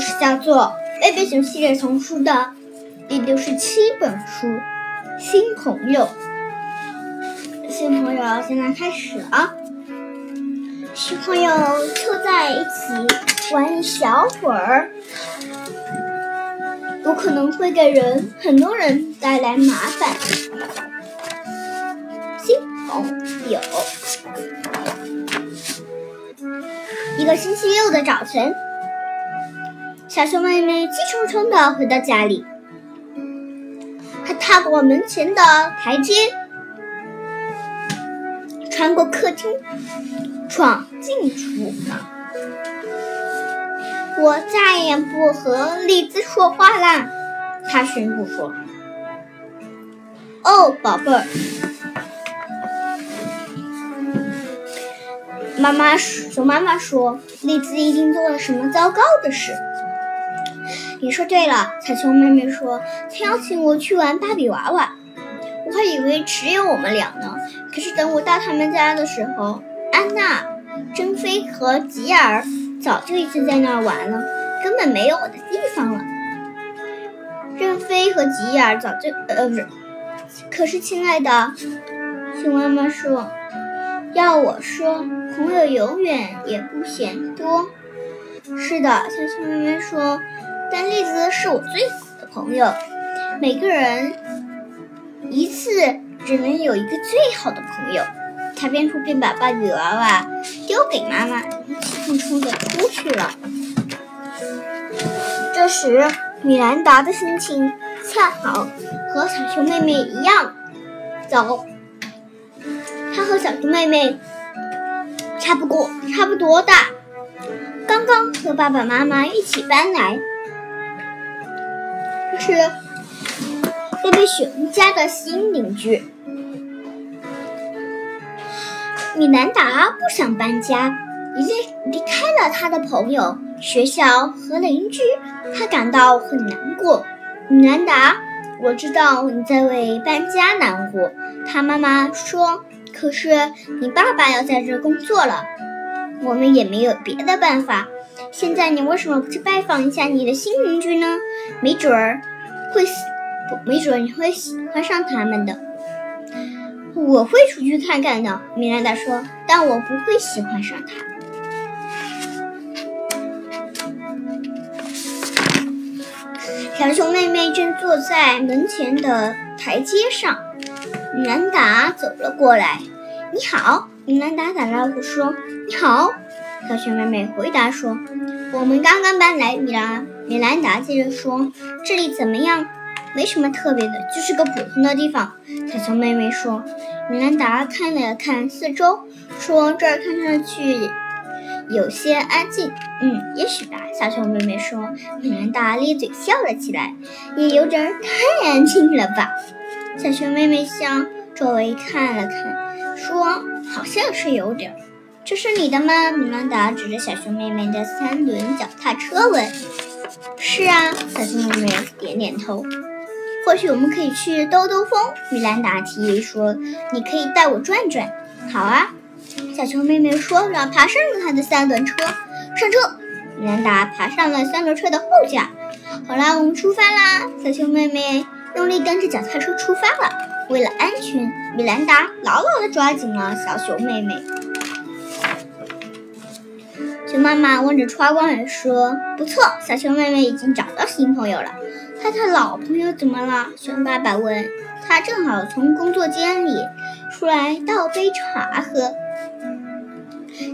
事叫做《贝贝熊系列丛书》的第六十七本书《新朋友》。新朋友，现在开始啊。新朋友凑在一起玩一小会儿，有可能会给人很多人带来麻烦。新朋友。一个星期六的早晨，小熊妹妹气冲冲地回到家里，她踏过门前的台阶，穿过客厅，闯进厨房。我再也不和栗子说话啦，她宣布说：“哦，宝贝儿。”妈妈熊妈妈说：“栗子一定做了什么糟糕的事。”你说对了，小熊妹妹说：“她邀请我去玩芭比娃娃，我还以为只有我们俩呢。可是等我到他们家的时候，安娜、珍妃和吉尔早就已经在那儿玩了，根本没有我的地方了。珍菲和吉尔早就……呃，不是。可是，亲爱的，熊妈妈说。”要我说，朋友永远也不嫌多。是的，小熊妹妹说，但栗子是我最好的朋友。每个人一次只能有一个最好的朋友。他边说边把芭比娃娃丢给妈妈，气冲冲的出去了。这时，米兰达的心情恰好和小熊妹妹一样糟。他和小熊妹妹差不多差不多大，刚刚和爸爸妈妈一起搬来。是贝贝熊家的新邻居。米兰达不想搬家，离离开了他的朋友、学校和邻居，他感到很难过。米兰达，我知道你在为搬家难过。他妈妈说。可是你爸爸要在这工作了，我们也没有别的办法。现在你为什么不去拜访一下你的新邻居呢？没准儿会，没准你会喜欢上他们的。我会出去看看的，米兰达说，但我不会喜欢上他。小熊妹妹正坐在门前的台阶上。米兰达走了过来，“你好。”米兰达打招呼说，“你好。”小熊妹妹回答说：“我们刚刚搬来。”米兰米兰达接着说：“这里怎么样？没什么特别的，就是个普通的地方。”小熊妹妹说。米兰达看了看四周，说：“这儿看上去有些安静。”“嗯，也许吧。”小熊妹妹说。米兰达咧嘴笑了起来，“也有点太安静了吧？”小熊妹妹向周围看了看，说：“好像是有点。”“这是你的吗？”米兰达指着小熊妹妹的三轮脚踏车问。“是啊。”小熊妹妹点点头。“或许我们可以去兜兜风。”米兰达提议说。“你可以带我转转。”“好啊。”小熊妹妹说，然后爬上了她的三轮车。上车！米兰达爬上了三轮车的后架。“好啦，我们出发啦！”小熊妹妹。用力跟着脚踏车出发了。为了安全，米兰达牢牢地抓紧了小熊妹妹。熊妈妈望着窗外说：“不错，小熊妹妹已经找到新朋友了。”她的老朋友怎么了？熊爸爸问。他正好从工作间里出来倒杯茶喝。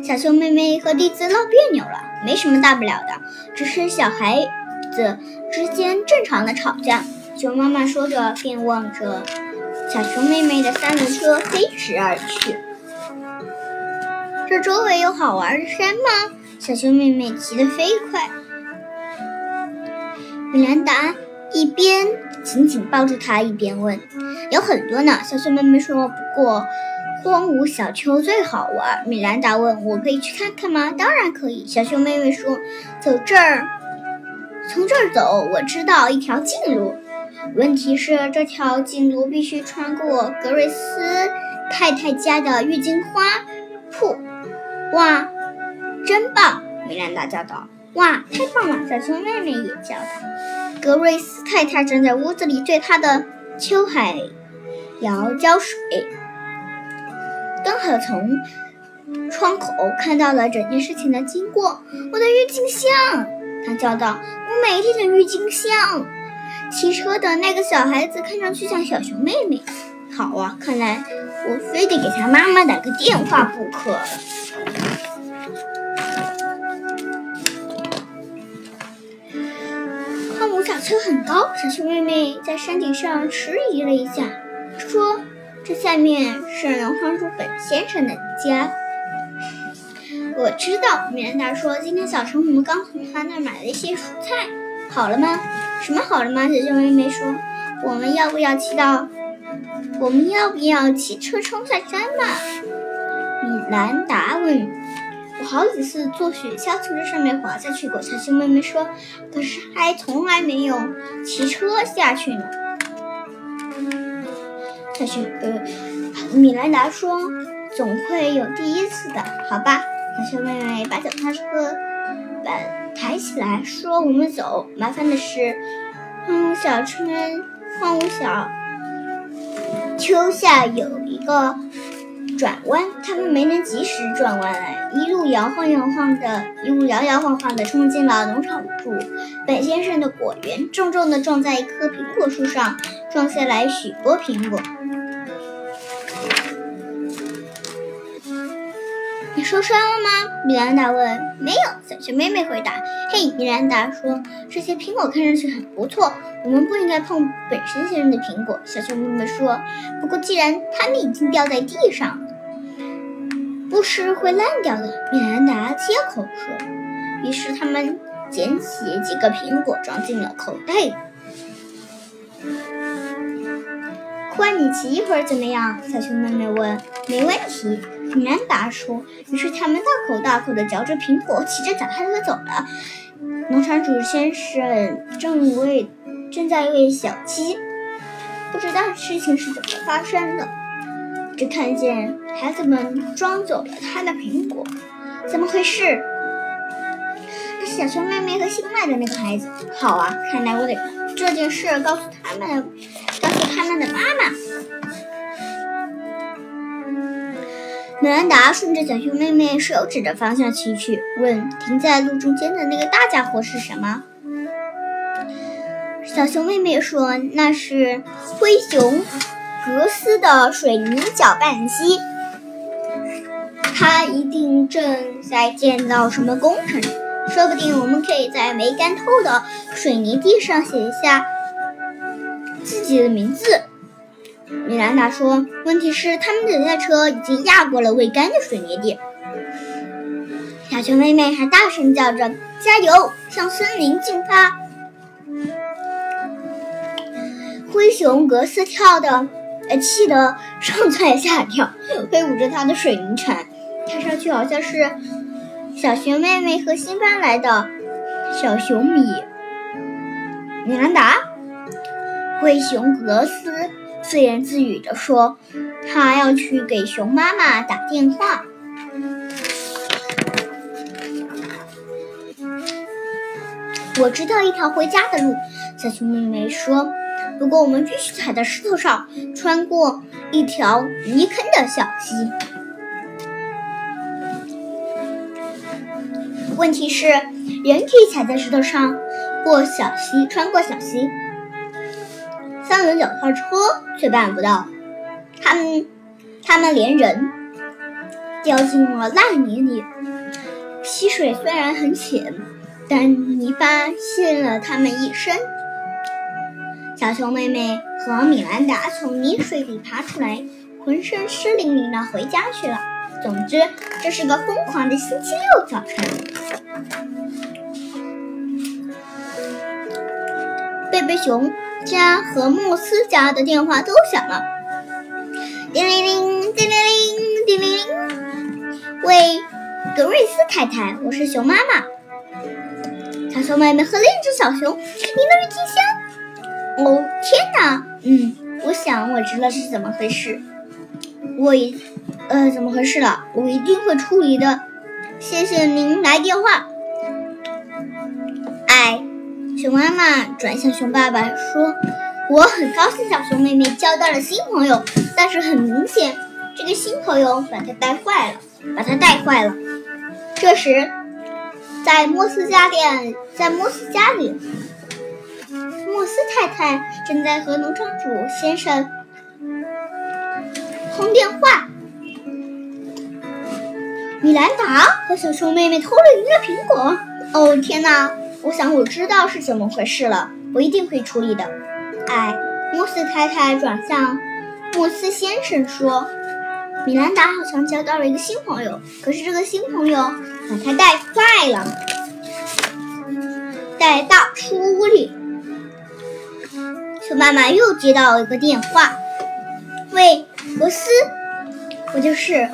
小熊妹妹和栗子闹别扭了，没什么大不了的，只是小孩子之间正常的吵架。熊妈妈说着，便望着小熊妹妹的三轮车飞驰而去。这周围有好玩的山吗？小熊妹妹骑得飞快。米兰达一边紧紧抱住她，一边问：“有很多呢。”小熊妹妹说：“不过荒芜小丘最好玩。”米兰达问：“我可以去看看吗？”“当然可以。”小熊妹妹说：“走这儿，从这儿走，我知道一条近路。”问题是，这条近路必须穿过格瑞斯太太家的郁金花铺。哇，真棒！米兰达叫道。哇，太棒了！小熊妹妹也叫他。格瑞斯太太正在屋子里对她的秋海摇浇水，刚好从窗口看到了整件事情的经过。我的郁金香！她叫道：“我每天的郁金香。”骑车的那个小孩子看上去像小熊妹妹。好啊，看来我非得给他妈妈打个电话不可了。小车很高，小熊妹妹在山顶上迟疑了一下，说：“这下面是农场主本先生的家。”我知道，米兰达说：“今天早晨我们刚从他那儿买了一些蔬菜。”好了吗？什么好了吗？小熊妹妹说：“我们要不要骑到？我们要不要骑车冲下山嘛？”米兰达问。“我好几次坐雪橇从这上面滑下去过。”小熊妹妹说。“可是还从来没有骑车下去呢。”小熊呃，米兰达说：“总会有第一次的，好吧？”小熊妹妹把脚踏车板。抬起来说：“我们走。麻烦的是，荒芜小村，荒芜小丘下有一个转弯，他们没能及时转弯来，一路摇晃摇晃的，一路摇摇晃晃的冲进了农场主本先生的果园，重重的撞在一棵苹果树上，撞下来许多苹果。”你受伤了吗？米兰达问。没有，小熊妹妹回答。嘿，米兰达说，这些苹果看上去很不错，我们不应该碰本身先生的苹果。小熊妹妹说。不过既然它们已经掉在地上了，不是会烂掉的。米兰达接口说。于是他们捡起几个苹果，装进了口袋。换你骑一会儿怎么样？小熊妹妹问。没问题。米兰达说：“于是他们大口大口地嚼着苹果，骑着脚踏车走了。农场主先生正为正在喂小鸡，不知道事情是怎么发生的，只看见孩子们装走了他的苹果。怎么回事？那是小熊妹妹和新来的那个孩子。好啊，看来我得这件事告诉他们，告诉他们的妈妈。”米兰达顺着小熊妹妹手指的方向骑去，问：“停在路中间的那个大家伙是什么？”小熊妹妹说：“那是灰熊格斯的水泥搅拌机，他一定正在建造什么工程。说不定我们可以在没干透的水泥地上写一下自己的名字。”米兰达说：“问题是，他们的脚踏车已经压过了未干的水泥地。”小熊妹妹还大声叫着：“加油，向森林进发！”灰熊格斯跳的，呃，气得 上蹿下跳，挥舞着他的水泥铲，看上去好像是小熊妹妹和新搬来的小熊米。米兰达，灰熊格斯。自言自语地说：“他要去给熊妈妈打电话。”我知道一条回家的路，小熊妹妹说。不过我们必须踩在石头上，穿过一条泥坑的小溪。问题是，人可以踩在石头上过小溪，穿过小溪。三轮脚踏车却办不到，他们，他们连人掉进了烂泥里。溪水虽然很浅，但泥巴陷了他们一身。小熊妹妹和米兰达从泥水里爬出来，浑身湿淋淋的回家去了。总之，这是个疯狂的星期六早晨。贝贝熊。家和莫斯家的电话都响了，叮铃铃，叮铃铃，叮铃铃。喂，格瑞斯太太，我是熊妈妈。小熊妹妹和另一只小熊，你的郁金香？嗯，我想我知道是怎么回事。我一，呃，怎么回事了？我一定会处理的。谢谢您来电话。哎。熊妈妈转向熊爸爸说：“我很高兴小熊妹妹交到了新朋友，但是很明显，这个新朋友把她带坏了，把她带坏了。”这时，在莫斯家店，在莫斯家里，莫斯太太正在和农场主先生通电话。米兰达和小熊妹妹偷了一个苹果。哦天哪！我想我知道是怎么回事了，我一定会处理的。哎，莫斯太太转向莫斯先生说：“米兰达好像交到了一个新朋友，可是这个新朋友把他带坏了，带到书屋里。”妈妈又接到一个电话：“喂，罗斯，我就是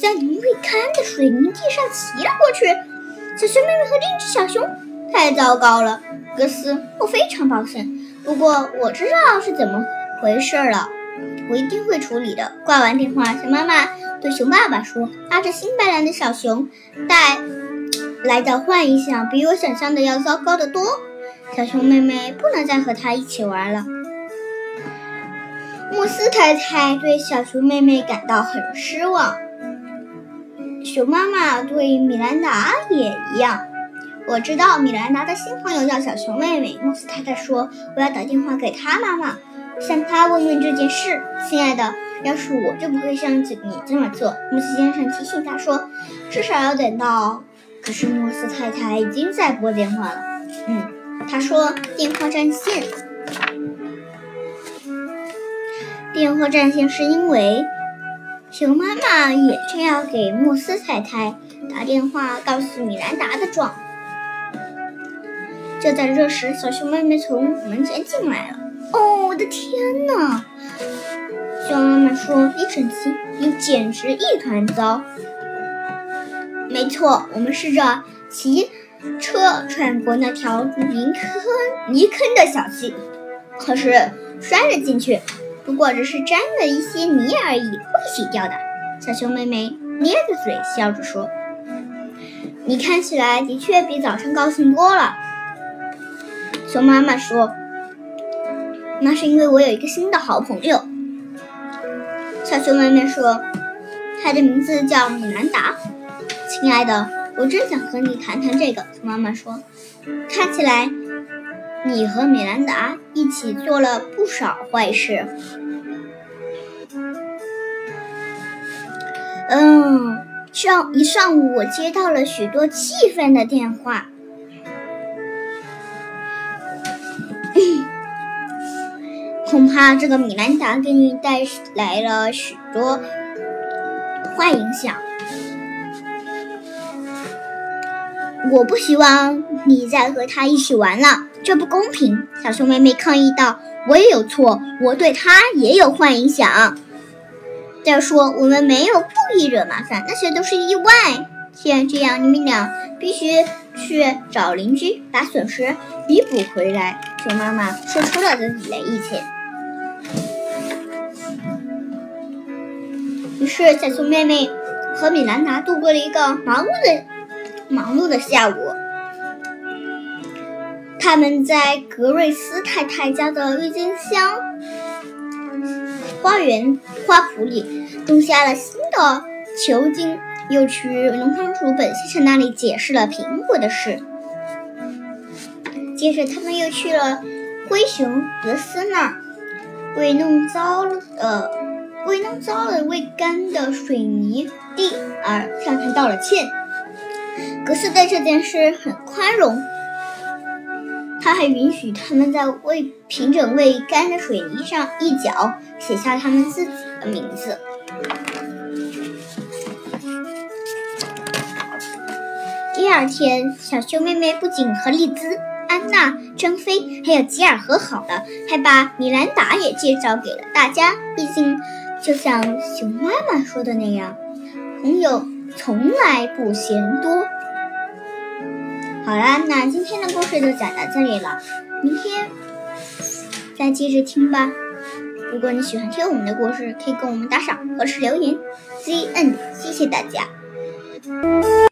在您未干的水泥地上骑了过去。”小熊妹妹和另一只小熊，太糟糕了，格斯，我非常抱歉。不过我知道是怎么回事了，我一定会处理的。挂完电话，熊妈妈对熊爸爸说：“拉着新白蓝的小熊带来的幻影响比我想象的要糟糕的多，小熊妹妹不能再和他一起玩了。”慕斯太太对小熊妹妹感到很失望。熊妈妈对米兰达也一样。我知道米兰达的新朋友叫小熊妹妹。莫斯太太说：“我要打电话给她妈妈，向她问问这件事。”亲爱的，要是我就不会像你这么做。莫斯先生提醒她说：“至少要等到……”可是莫斯太太已经在拨电话了。他说：“电话占线。”电话占线是因为。熊妈妈也正要给莫斯太太打电话，告诉米兰达的状。就在这时，小熊妹妹从门前进来了。哦，我的天哪！熊妈妈说：“你神奇，你简直一团糟。”没错，我们试着骑车穿过那条泥坑泥坑的小溪，可是摔了进去。不过只是沾了一些泥而已，会洗掉的。小熊妹妹咧着嘴笑着说：“你看起来的确比早上高兴多了。”熊妈妈说：“那是因为我有一个新的好朋友。”小熊妹妹说：“他的名字叫米兰达。”亲爱的，我正想和你谈谈这个。妈妈说：“看起来……”你和米兰达一起做了不少坏事。嗯，上一上午我接到了许多气愤的电话，恐怕这个米兰达给你带来了许多坏影响。我不希望你再和他一起玩了。这不公平！小熊妹妹抗议道：“我也有错，我对他也有坏影响。再说，我们没有故意惹麻烦，那些都是意外。既然这样，你们俩必须去找邻居，把损失弥补回来。”熊妈妈说出了自己的意见。于是，小熊妹妹和米兰达度过了一个忙碌的、忙碌的下午。他们在格瑞斯太太家的郁金香花园花圃里种下了新的球茎，又去农场主本先生那里解释了苹果的事。接着，他们又去了灰熊德斯那儿，为弄糟了呃为弄糟了未干的水泥地而向他道了歉。格斯对这件事很宽容。他还允许他们在未平整未干的水泥上一脚写下他们自己的名字。第二天，小熊妹妹不仅和丽兹、安娜、珍飞还有吉尔和好了，还把米兰达也介绍给了大家。毕竟，就像熊妈妈说的那样，朋友从来不嫌多。好啦，那今天的故事就讲到这里了，明天再接着听吧。如果你喜欢听我们的故事，可以给我们打赏或是留言，Z N，谢谢大家。